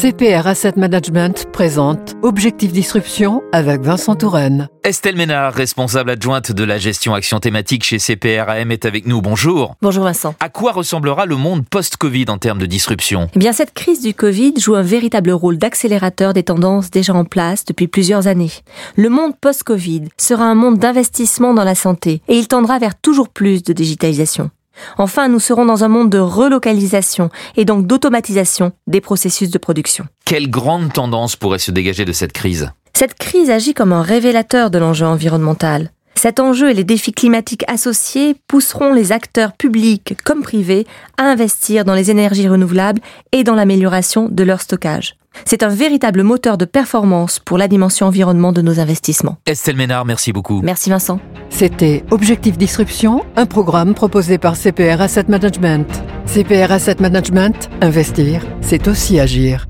CPR Asset Management présente Objectif Disruption avec Vincent Touraine. Estelle Ménard, responsable adjointe de la gestion action thématique chez CPRAM, est avec nous. Bonjour. Bonjour Vincent. À quoi ressemblera le monde post-Covid en termes de disruption? Eh bien, cette crise du Covid joue un véritable rôle d'accélérateur des tendances déjà en place depuis plusieurs années. Le monde post-Covid sera un monde d'investissement dans la santé et il tendra vers toujours plus de digitalisation. Enfin, nous serons dans un monde de relocalisation et donc d'automatisation des processus de production. Quelle grande tendance pourrait se dégager de cette crise? Cette crise agit comme un révélateur de l'enjeu environnemental. Cet enjeu et les défis climatiques associés pousseront les acteurs publics comme privés à investir dans les énergies renouvelables et dans l'amélioration de leur stockage. C'est un véritable moteur de performance pour la dimension environnement de nos investissements. Estelle Ménard, merci beaucoup. Merci Vincent. C'était Objectif Disruption, un programme proposé par CPR Asset Management. CPR Asset Management, investir, c'est aussi agir.